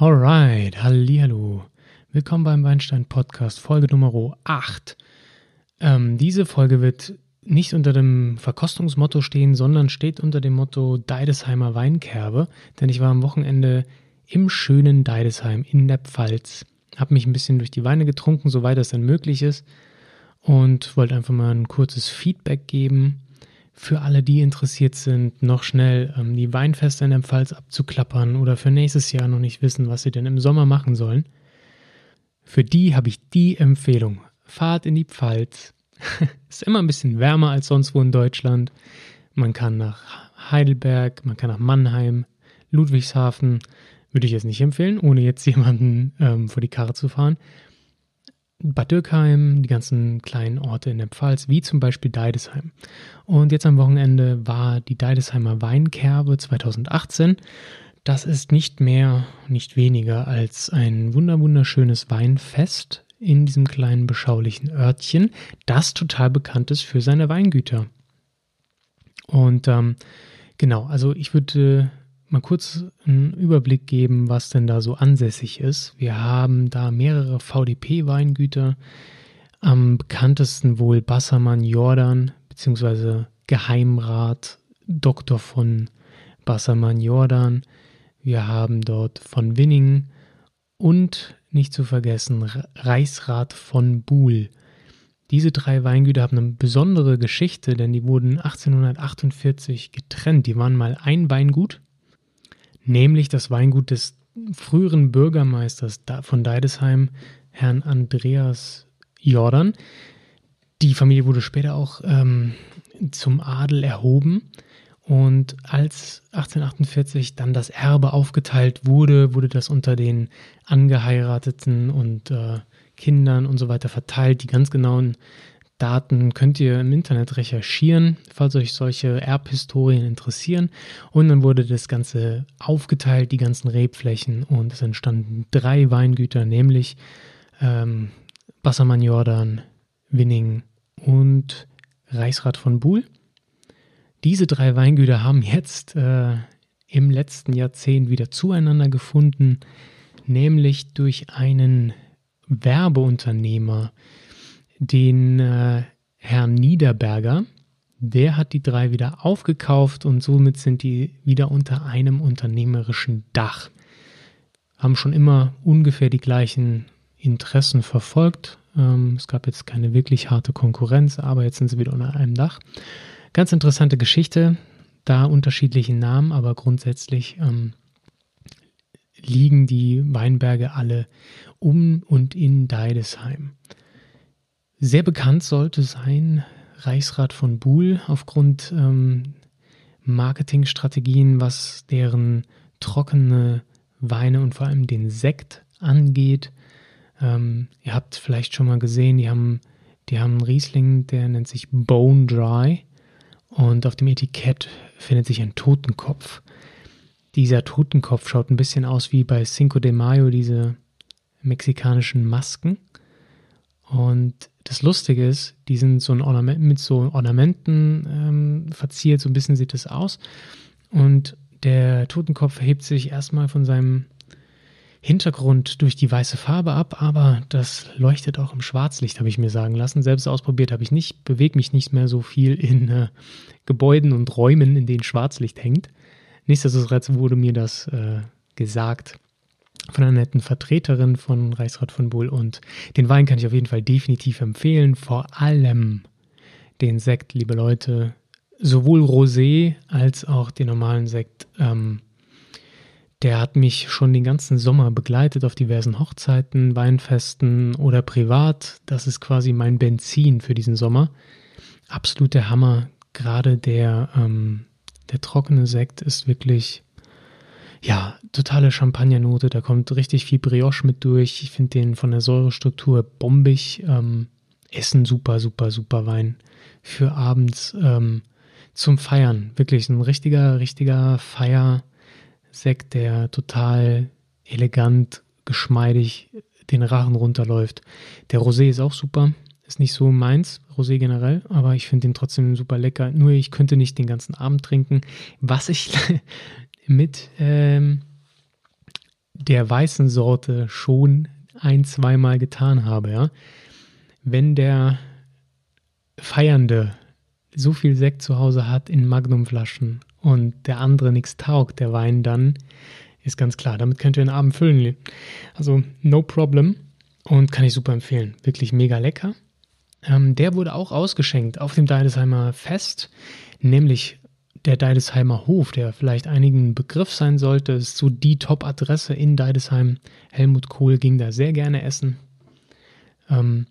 Alright, hallihallo. Willkommen beim Weinstein Podcast, Folge Nummer 8. Ähm, diese Folge wird nicht unter dem Verkostungsmotto stehen, sondern steht unter dem Motto Deidesheimer Weinkerbe, denn ich war am Wochenende im schönen Deidesheim in der Pfalz, habe mich ein bisschen durch die Weine getrunken, soweit das denn möglich ist und wollte einfach mal ein kurzes Feedback geben für alle, die interessiert sind, noch schnell ähm, die Weinfeste in der Pfalz abzuklappern oder für nächstes Jahr noch nicht wissen, was sie denn im Sommer machen sollen, für die habe ich die Empfehlung. Fahrt in die Pfalz. Ist immer ein bisschen wärmer als sonst wo in Deutschland. Man kann nach Heidelberg, man kann nach Mannheim, Ludwigshafen. Würde ich jetzt nicht empfehlen, ohne jetzt jemanden ähm, vor die Karre zu fahren. Bad Dürkheim, die ganzen kleinen Orte in der Pfalz, wie zum Beispiel Deidesheim. Und jetzt am Wochenende war die Deidesheimer Weinkerbe 2018. Das ist nicht mehr, nicht weniger als ein wunderschönes Weinfest in diesem kleinen beschaulichen Örtchen, das total bekannt ist für seine Weingüter. Und ähm, genau, also ich würde mal kurz einen Überblick geben, was denn da so ansässig ist. Wir haben da mehrere VDP-Weingüter. Am bekanntesten wohl Bassermann Jordan, beziehungsweise Geheimrat Dr. von Bassermann Jordan. Wir haben dort von Winning und nicht zu vergessen Reichsrat von Buhl. Diese drei Weingüter haben eine besondere Geschichte, denn die wurden 1848 getrennt. Die waren mal ein Weingut nämlich das Weingut des früheren Bürgermeisters von Deidesheim, Herrn Andreas Jordan. Die Familie wurde später auch ähm, zum Adel erhoben. Und als 1848 dann das Erbe aufgeteilt wurde, wurde das unter den Angeheirateten und äh, Kindern und so weiter verteilt. Die ganz genauen Daten könnt ihr im Internet recherchieren, falls euch solche Erbhistorien interessieren. Und dann wurde das Ganze aufgeteilt, die ganzen Rebflächen, und es entstanden drei Weingüter, nämlich ähm, Bassermann Jordan, Winning und Reichsrat von Buhl. Diese drei Weingüter haben jetzt äh, im letzten Jahrzehnt wieder zueinander gefunden, nämlich durch einen Werbeunternehmer, den äh, Herrn Niederberger. Der hat die drei wieder aufgekauft und somit sind die wieder unter einem unternehmerischen Dach. Haben schon immer ungefähr die gleichen Interessen verfolgt. Ähm, es gab jetzt keine wirklich harte Konkurrenz, aber jetzt sind sie wieder unter einem Dach. Ganz interessante Geschichte, da unterschiedliche Namen, aber grundsätzlich ähm, liegen die Weinberge alle um und in Deidesheim. Sehr bekannt sollte sein Reichsrat von Buhl aufgrund ähm, Marketingstrategien, was deren trockene Weine und vor allem den Sekt angeht. Ähm, ihr habt vielleicht schon mal gesehen, die haben, die haben einen Riesling, der nennt sich Bone Dry und auf dem Etikett findet sich ein Totenkopf. Dieser Totenkopf schaut ein bisschen aus wie bei Cinco de Mayo, diese mexikanischen Masken. Und das Lustige ist, die sind so ein Ornament, mit so Ornamenten ähm, verziert, so ein bisschen sieht das aus. Und der Totenkopf hebt sich erstmal von seinem Hintergrund durch die weiße Farbe ab, aber das leuchtet auch im Schwarzlicht, habe ich mir sagen lassen. Selbst ausprobiert habe ich nicht, bewege mich nicht mehr so viel in äh, Gebäuden und Räumen, in denen Schwarzlicht hängt. Nichtsdestotrotz wurde mir das äh, gesagt von einer netten Vertreterin von Reichsrat von Bull und den Wein kann ich auf jeden Fall definitiv empfehlen, vor allem den Sekt, liebe Leute, sowohl Rosé als auch den normalen Sekt. Ähm, der hat mich schon den ganzen Sommer begleitet auf diversen Hochzeiten, Weinfesten oder privat. Das ist quasi mein Benzin für diesen Sommer. Absolut der Hammer. Gerade der, ähm, der trockene Sekt ist wirklich ja, totale Champagnernote, da kommt richtig viel Brioche mit durch. Ich finde den von der Säurestruktur bombig. Ähm, Essen super, super, super Wein für abends ähm, zum Feiern. Wirklich ein richtiger, richtiger Feiersekt, der total elegant, geschmeidig den Rachen runterläuft. Der Rosé ist auch super. Ist nicht so meins, Rosé generell, aber ich finde den trotzdem super lecker. Nur ich könnte nicht den ganzen Abend trinken. Was ich mit ähm, der weißen Sorte schon ein, zweimal getan habe, ja. Wenn der Feiernde so viel Sekt zu Hause hat in Magnumflaschen und der andere nichts taugt, der Wein, dann ist ganz klar, damit könnt ihr den Abend füllen. Also no problem und kann ich super empfehlen. Wirklich mega lecker. Ähm, der wurde auch ausgeschenkt auf dem Deidesheimer Fest, nämlich der Deidesheimer Hof, der vielleicht einigen Begriff sein sollte, ist so die Top-Adresse in Deidesheim. Helmut Kohl ging da sehr gerne essen. Ähm,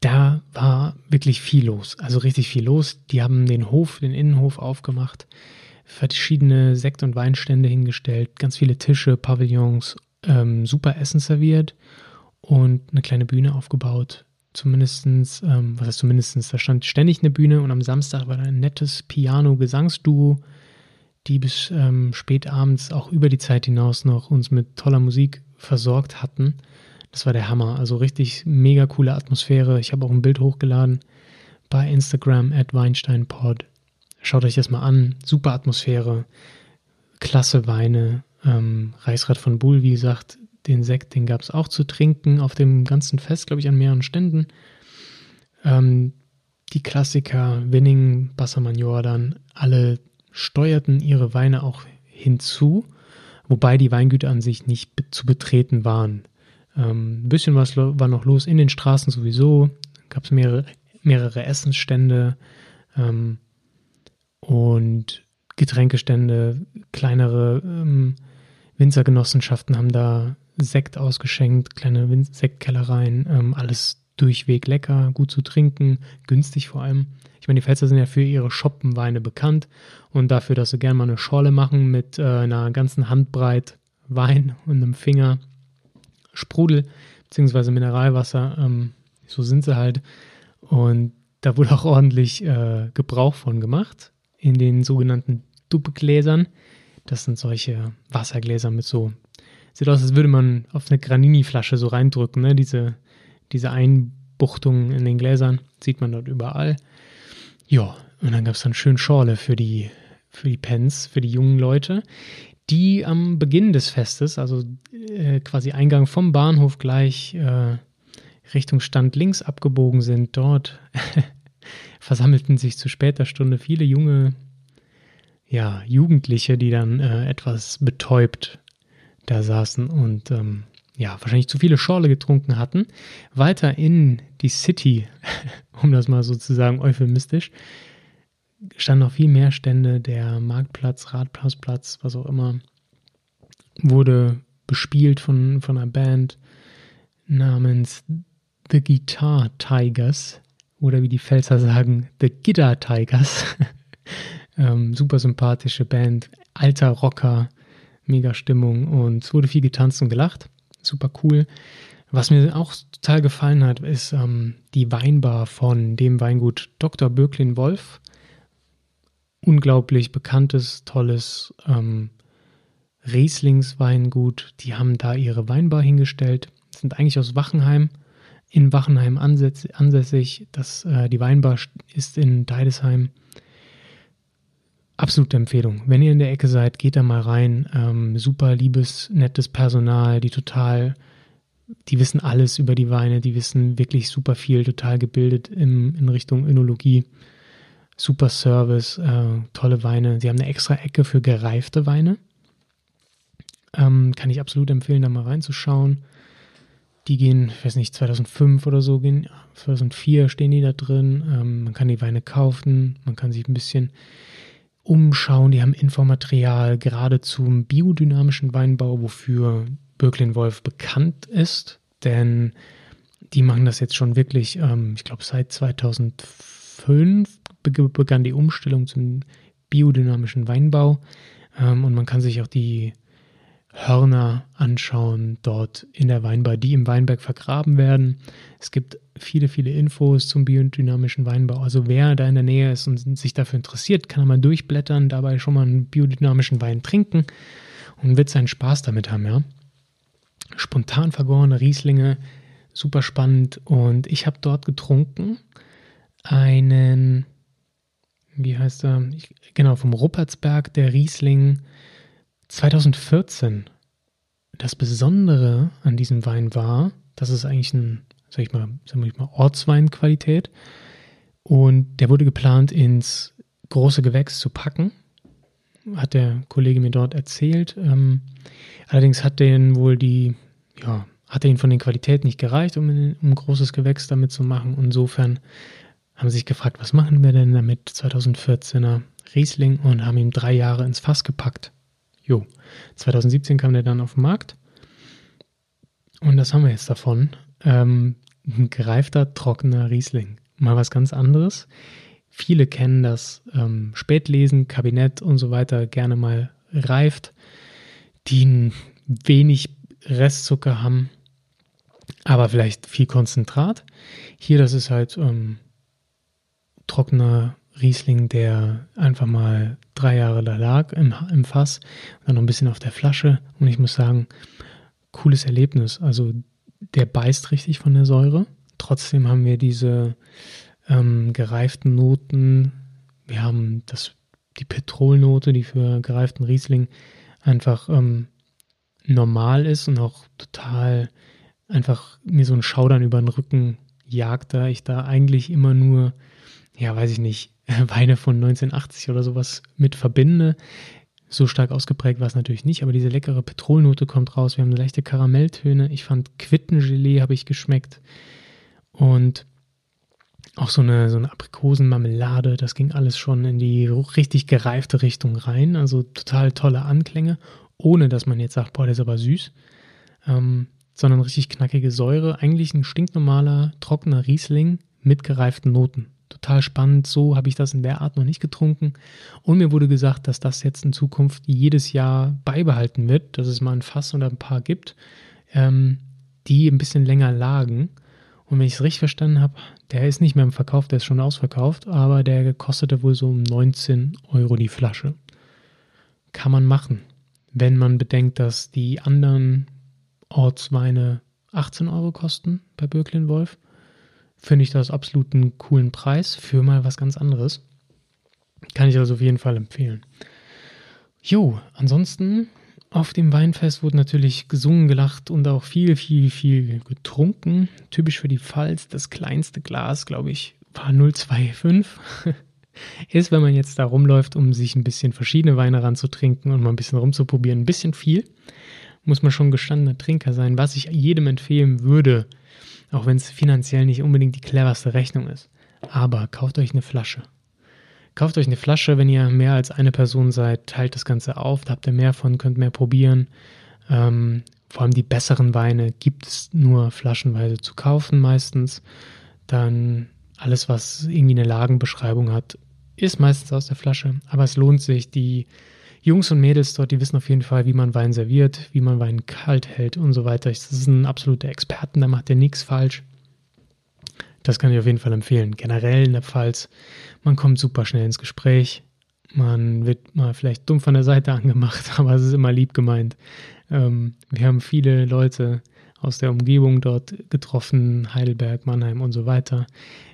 da war wirklich viel los, also richtig viel los. Die haben den Hof, den Innenhof aufgemacht, verschiedene Sekt- und Weinstände hingestellt, ganz viele Tische, Pavillons, ähm, super Essen serviert und eine kleine Bühne aufgebaut. Zumindestens, ähm, was heißt zumindestens, da stand ständig eine Bühne und am Samstag war da ein nettes Piano-Gesangsduo, die bis ähm, spät abends auch über die Zeit hinaus noch uns mit toller Musik versorgt hatten. Das war der Hammer. Also richtig mega coole Atmosphäre. Ich habe auch ein Bild hochgeladen bei Instagram at WeinsteinPod. Schaut euch das mal an. Super Atmosphäre. Klasse Weine. Ähm, Reichsrat von Bull, wie gesagt, den Sekt, den gab es auch zu trinken auf dem ganzen Fest, glaube ich, an mehreren Ständen. Ähm, die Klassiker, Winning, Bassermann Jordan, alle steuerten ihre Weine auch hinzu, wobei die Weingüter an sich nicht zu betreten waren. Ähm, ein bisschen was war noch los in den Straßen sowieso. Gab es mehrere, mehrere Essensstände ähm, und Getränkestände. Kleinere ähm, Winzergenossenschaften haben da Sekt ausgeschenkt, kleine Win Sektkellereien. Ähm, alles durchweg lecker, gut zu trinken, günstig vor allem. Ich meine, die Pfälzer sind ja für ihre Schoppenweine bekannt und dafür, dass sie gerne mal eine Schorle machen mit äh, einer ganzen Handbreit Wein und einem Finger Sprudel bzw. Mineralwasser. Ähm, so sind sie halt. Und da wurde auch ordentlich äh, Gebrauch von gemacht in den sogenannten Duppegläsern. Das sind solche Wassergläser mit so, sieht aus, als würde man auf eine Granini-Flasche so reindrücken, ne? Diese, diese Einbuchtungen in den Gläsern sieht man dort überall. Ja, und dann gab es dann schön Schorle für die, für die Pens, für die jungen Leute die am Beginn des Festes, also äh, quasi Eingang vom Bahnhof gleich äh, Richtung Stand links abgebogen sind. Dort versammelten sich zu später Stunde viele junge, ja, Jugendliche, die dann äh, etwas betäubt da saßen und ähm, ja, wahrscheinlich zu viele Schorle getrunken hatten. Weiter in die City, um das mal sozusagen euphemistisch, standen noch viel mehr Stände. Der Marktplatz, Rathausplatz, was auch immer, wurde bespielt von, von einer Band namens The Guitar Tigers oder wie die Pfälzer sagen, The Guitar Tigers. ähm, super sympathische Band, alter Rocker, mega Stimmung und es wurde viel getanzt und gelacht. Super cool. Was mir auch total gefallen hat, ist ähm, die Weinbar von dem Weingut Dr. Böcklin Wolf unglaublich bekanntes, tolles ähm, Rieslingsweingut. Die haben da ihre Weinbar hingestellt, sind eigentlich aus Wachenheim, in Wachenheim ansässig. Das, äh, die Weinbar ist in Deidesheim. Absolute Empfehlung. Wenn ihr in der Ecke seid, geht da mal rein. Ähm, super liebes, nettes Personal, die total, die wissen alles über die Weine, die wissen wirklich super viel, total gebildet im, in Richtung Önologie super Service, äh, tolle Weine. Sie haben eine extra Ecke für gereifte Weine. Ähm, kann ich absolut empfehlen, da mal reinzuschauen. Die gehen, ich weiß nicht, 2005 oder so gehen, 2004 stehen die da drin. Ähm, man kann die Weine kaufen, man kann sich ein bisschen umschauen. Die haben Infomaterial gerade zum biodynamischen Weinbau, wofür Birklin Wolf bekannt ist, denn die machen das jetzt schon wirklich, ähm, ich glaube, seit 2005 begann die Umstellung zum biodynamischen Weinbau ähm, und man kann sich auch die Hörner anschauen dort in der Weinbar, die im Weinberg vergraben werden. Es gibt viele, viele Infos zum biodynamischen Weinbau. Also wer da in der Nähe ist und sich dafür interessiert, kann mal durchblättern, dabei schon mal einen biodynamischen Wein trinken und wird seinen Spaß damit haben, ja. Spontan vergorene Rieslinge, super spannend. Und ich habe dort getrunken einen wie heißt er? Ich, genau, vom Ruppertsberg, der Riesling 2014. das Besondere an diesem Wein war, dass es eigentlich ein, sag ich mal, sag ich mal, Ortsweinqualität und der wurde geplant ins große Gewächs zu packen, hat der Kollege mir dort erzählt. Ähm, allerdings hat den wohl die, ja, hat ihn von den Qualitäten nicht gereicht, um, um ein großes Gewächs damit zu machen. Insofern haben sie sich gefragt, was machen wir denn damit 2014er Riesling und haben ihm drei Jahre ins Fass gepackt. Jo, 2017 kam der dann auf den Markt. Und das haben wir jetzt davon. Ähm, ein gereifter, trockener Riesling. Mal was ganz anderes. Viele kennen das ähm, Spätlesen, Kabinett und so weiter gerne mal reift, die wenig Restzucker haben, aber vielleicht viel Konzentrat. Hier, das ist halt ähm, trockener Riesling, der einfach mal drei Jahre da lag im, im Fass, dann noch ein bisschen auf der Flasche. Und ich muss sagen, cooles Erlebnis. Also der beißt richtig von der Säure. Trotzdem haben wir diese ähm, gereiften Noten. Wir haben das, die Petrolnote, die für gereiften Riesling einfach ähm, normal ist und auch total einfach mir so ein Schaudern über den Rücken jagt, da ich da eigentlich immer nur, ja, weiß ich nicht, Weine von 1980 oder sowas mit verbinde. So stark ausgeprägt war es natürlich nicht, aber diese leckere Petrolnote kommt raus. Wir haben leichte Karamelltöne. Ich fand Quittengelee habe ich geschmeckt. Und auch so eine, so eine Aprikosenmarmelade, das ging alles schon in die richtig gereifte Richtung rein. Also total tolle Anklänge, ohne dass man jetzt sagt, boah, der ist aber süß. Ähm, sondern richtig knackige Säure. Eigentlich ein stinknormaler, trockener Riesling mit gereiften Noten total spannend. So habe ich das in der Art noch nicht getrunken. Und mir wurde gesagt, dass das jetzt in Zukunft jedes Jahr beibehalten wird, dass es mal ein Fass oder ein paar gibt, ähm, die ein bisschen länger lagen. Und wenn ich es richtig verstanden habe, der ist nicht mehr im Verkauf, der ist schon ausverkauft, aber der kostete wohl so um 19 Euro die Flasche. Kann man machen, wenn man bedenkt, dass die anderen Ortsweine 18 Euro kosten bei Birklin Wolf finde ich das absolut einen coolen Preis für mal was ganz anderes. Kann ich also auf jeden Fall empfehlen. Jo, ansonsten auf dem Weinfest wurde natürlich gesungen, gelacht und auch viel, viel, viel getrunken. Typisch für die Pfalz, das kleinste Glas, glaube ich, war 025. Ist, wenn man jetzt da rumläuft, um sich ein bisschen verschiedene Weine ranzutrinken und mal ein bisschen rumzuprobieren, ein bisschen viel. Muss man schon gestandener Trinker sein. Was ich jedem empfehlen würde, auch wenn es finanziell nicht unbedingt die cleverste Rechnung ist. Aber kauft euch eine Flasche. Kauft euch eine Flasche, wenn ihr mehr als eine Person seid, teilt das Ganze auf, da habt ihr mehr von, könnt mehr probieren. Ähm, vor allem die besseren Weine gibt es nur flaschenweise zu kaufen meistens. Dann alles, was irgendwie eine Lagenbeschreibung hat, ist meistens aus der Flasche. Aber es lohnt sich, die Jungs und Mädels dort, die wissen auf jeden Fall, wie man Wein serviert, wie man Wein kalt hält und so weiter. Das ist ein absoluter Experten, da macht der nichts falsch. Das kann ich auf jeden Fall empfehlen. Generell in der Pfalz, man kommt super schnell ins Gespräch. Man wird mal vielleicht dumm von der Seite angemacht, aber es ist immer lieb gemeint. Ähm, wir haben viele Leute aus der Umgebung dort getroffen, Heidelberg, Mannheim und so weiter.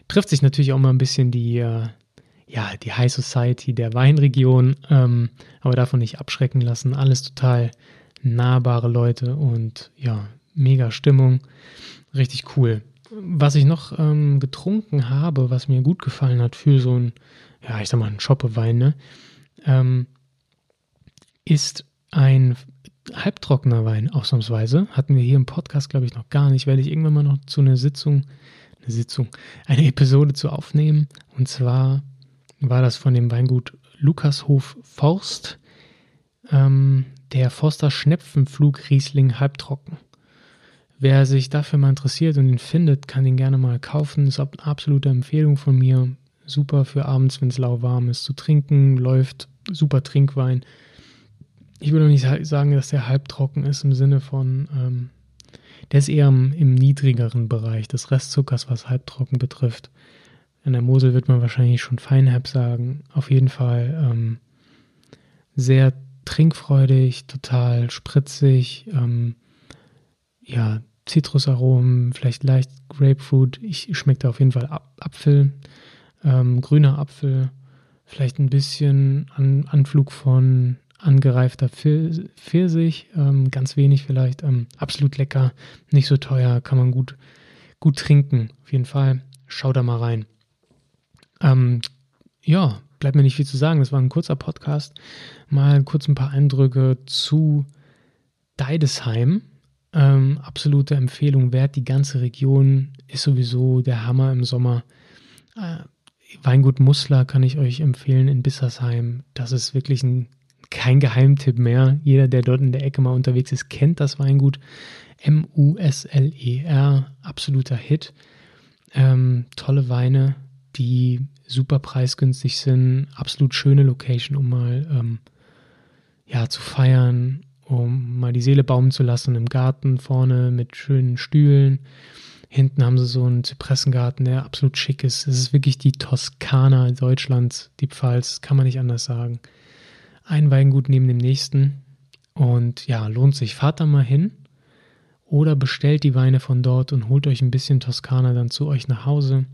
Trifft sich natürlich auch mal ein bisschen die, äh, ja, die High Society der Weinregion, ähm, aber davon nicht abschrecken lassen. Alles total nahbare Leute und ja, mega Stimmung. Richtig cool. Was ich noch ähm, getrunken habe, was mir gut gefallen hat für so ein, ja, ich sag mal, ein Schoppewein, ne, ähm, ist ein halbtrockener Wein, ausnahmsweise. Hatten wir hier im Podcast, glaube ich, noch gar nicht. Werde ich irgendwann mal noch zu einer Sitzung, eine Sitzung, eine Episode zu aufnehmen. Und zwar war das von dem Weingut Lukashof Forst, ähm, der Forster Schnepfenflug Riesling halbtrocken. Wer sich dafür mal interessiert und ihn findet, kann ihn gerne mal kaufen. Ist eine absolute Empfehlung von mir. Super für abends, wenn es lauwarm ist, zu trinken, läuft. Super Trinkwein. Ich würde nicht sagen, dass der halbtrocken ist im Sinne von, ähm, der ist eher im, im niedrigeren Bereich des Restzuckers, was halbtrocken betrifft. In der Mosel wird man wahrscheinlich schon Feinherb sagen. Auf jeden Fall ähm, sehr trinkfreudig, total spritzig. Ähm, ja, Zitrusaromen, vielleicht leicht Grapefruit. Ich schmecke auf jeden Fall Apfel, ähm, grüner Apfel, vielleicht ein bisschen An Anflug von angereifter Pfirsich, ähm, ganz wenig vielleicht, ähm, absolut lecker, nicht so teuer, kann man gut, gut trinken. Auf jeden Fall, schau da mal rein. Ähm, ja, bleibt mir nicht viel zu sagen. Das war ein kurzer Podcast. Mal kurz ein paar Eindrücke zu Deidesheim. Ähm, absolute Empfehlung wert. Die ganze Region ist sowieso der Hammer im Sommer. Äh, Weingut Musler kann ich euch empfehlen in Bissersheim. Das ist wirklich ein, kein Geheimtipp mehr. Jeder, der dort in der Ecke mal unterwegs ist, kennt das Weingut. M-U-S-L-E-R, absoluter Hit. Ähm, tolle Weine, die super preisgünstig sind. Absolut schöne Location, um mal ähm, ja, zu feiern, um mal die Seele baumen zu lassen im Garten vorne mit schönen Stühlen. Hinten haben sie so einen Zypressengarten, der absolut schick ist. Es ist wirklich die Toskana Deutschlands, die Pfalz, kann man nicht anders sagen. Ein Weingut neben dem nächsten. Und ja, lohnt sich. Fahrt da mal hin oder bestellt die Weine von dort und holt euch ein bisschen Toskana dann zu euch nach Hause.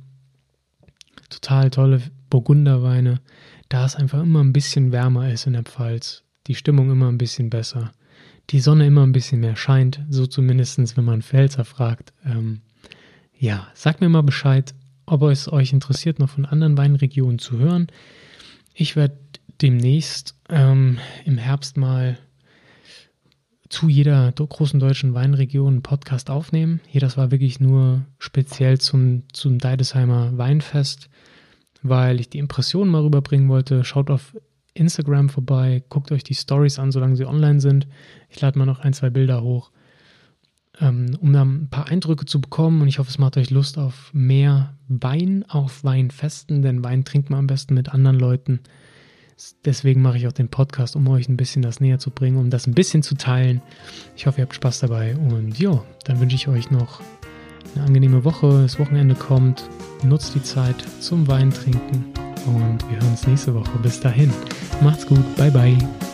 Total tolle Burgunderweine, da es einfach immer ein bisschen wärmer ist in der Pfalz. Die Stimmung immer ein bisschen besser. Die Sonne immer ein bisschen mehr scheint, so zumindest, wenn man Pfälzer fragt. Ähm, ja, sagt mir mal Bescheid, ob es euch interessiert, noch von anderen Weinregionen zu hören. Ich werde demnächst ähm, im Herbst mal zu jeder großen deutschen Weinregion einen Podcast aufnehmen. Hier, das war wirklich nur speziell zum, zum Deidesheimer Weinfest, weil ich die Impressionen mal rüberbringen wollte. Schaut auf Instagram vorbei, guckt euch die Stories an, solange sie online sind. Ich lade mal noch ein, zwei Bilder hoch ähm, um dann ein paar Eindrücke zu bekommen. Und ich hoffe, es macht euch Lust auf mehr Wein, auf Weinfesten, denn Wein trinkt man am besten mit anderen Leuten. Deswegen mache ich auch den Podcast, um euch ein bisschen das näher zu bringen, um das ein bisschen zu teilen. Ich hoffe, ihr habt Spaß dabei. Und ja, dann wünsche ich euch noch eine angenehme Woche. Das Wochenende kommt. Nutzt die Zeit zum Wein trinken. Und wir hören uns nächste Woche. Bis dahin. Macht's gut. Bye, bye.